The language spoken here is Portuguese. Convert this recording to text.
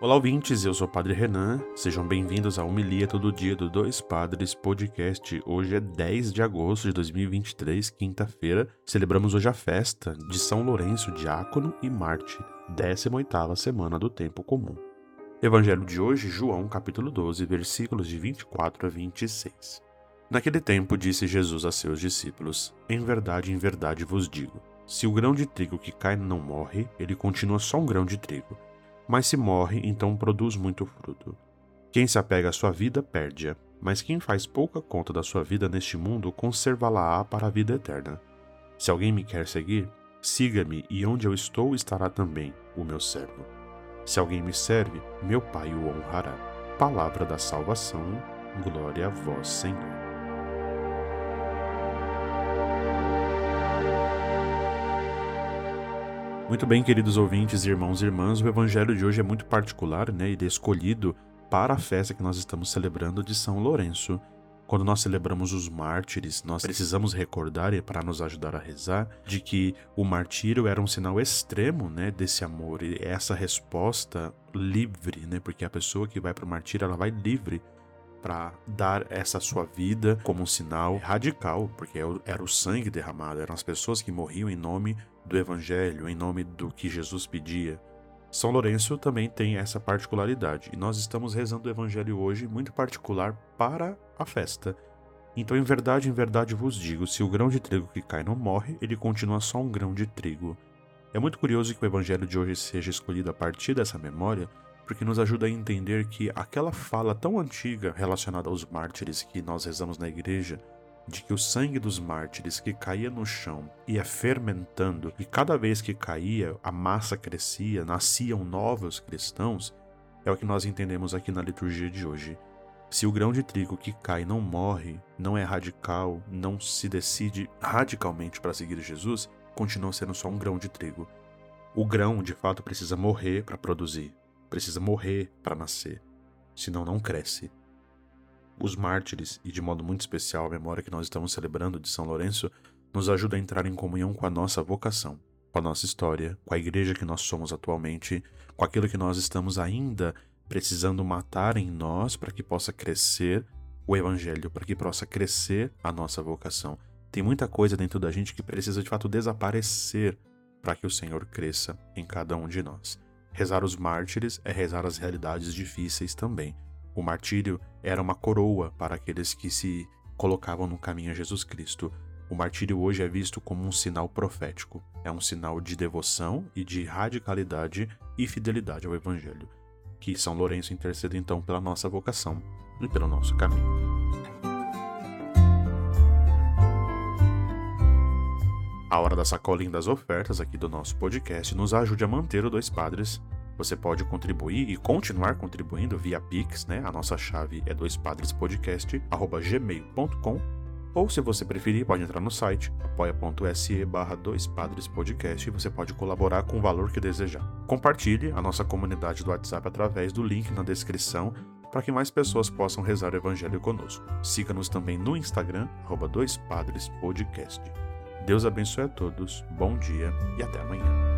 Olá, ouvintes, eu sou o Padre Renan. Sejam bem-vindos à Homilia Todo Dia do Dois Padres Podcast. Hoje é 10 de agosto de 2023, quinta-feira. Celebramos hoje a festa de São Lourenço, diácono e mártir, 18ª semana do tempo comum. Evangelho de hoje, João, capítulo 12, versículos de 24 a 26. Naquele tempo disse Jesus a seus discípulos: Em verdade, em verdade vos digo, se o grão de trigo que cai não morre, ele continua só um grão de trigo mas se morre, então produz muito fruto. Quem se apega à sua vida, perde-a, mas quem faz pouca conta da sua vida neste mundo, conservá-la-á para a vida eterna. Se alguém me quer seguir, siga-me, e onde eu estou estará também o meu servo. Se alguém me serve, meu Pai o honrará. Palavra da salvação, glória a vós, Senhor. Muito bem, queridos ouvintes, irmãos e irmãs, o evangelho de hoje é muito particular, né? Ele é escolhido para a festa que nós estamos celebrando de São Lourenço. Quando nós celebramos os mártires, nós precisamos recordar, e para nos ajudar a rezar, de que o martírio era um sinal extremo né, desse amor, e essa resposta livre, né, porque a pessoa que vai para o martírio ela vai livre para dar essa sua vida como um sinal radical, porque é era o sangue derramado, eram as pessoas que morriam em nome do Evangelho, em nome do que Jesus pedia. São Lourenço também tem essa particularidade, e nós estamos rezando o Evangelho hoje muito particular para a festa. Então, em verdade, em verdade vos digo: se o grão de trigo que cai não morre, ele continua só um grão de trigo. É muito curioso que o Evangelho de hoje seja escolhido a partir dessa memória, porque nos ajuda a entender que aquela fala tão antiga relacionada aos mártires que nós rezamos na igreja, de que o sangue dos mártires que caía no chão ia fermentando e cada vez que caía a massa crescia, nasciam novos cristãos, é o que nós entendemos aqui na liturgia de hoje. Se o grão de trigo que cai não morre, não é radical, não se decide radicalmente para seguir Jesus, continua sendo só um grão de trigo. O grão, de fato, precisa morrer para produzir, precisa morrer para nascer, senão não cresce. Os mártires, e de modo muito especial a memória que nós estamos celebrando de São Lourenço, nos ajuda a entrar em comunhão com a nossa vocação, com a nossa história, com a igreja que nós somos atualmente, com aquilo que nós estamos ainda precisando matar em nós para que possa crescer o evangelho, para que possa crescer a nossa vocação. Tem muita coisa dentro da gente que precisa de fato desaparecer para que o Senhor cresça em cada um de nós. Rezar os mártires é rezar as realidades difíceis também. O martírio era uma coroa para aqueles que se colocavam no caminho a Jesus Cristo. O martírio hoje é visto como um sinal profético, é um sinal de devoção e de radicalidade e fidelidade ao Evangelho. Que São Lourenço interceda então pela nossa vocação e pelo nosso caminho. A hora da sacolinha das ofertas aqui do nosso podcast nos ajude a manter o Dois Padres você pode contribuir e continuar contribuindo via Pix, né? A nossa chave é doispadrespodcast@gmail.com. Ou se você preferir, pode entrar no site apoia.se barra doispadrespodcast e você pode colaborar com o valor que desejar. Compartilhe a nossa comunidade do WhatsApp através do link na descrição para que mais pessoas possam rezar o Evangelho conosco. Siga-nos também no Instagram, arroba doispadrespodcast. Deus abençoe a todos, bom dia e até amanhã.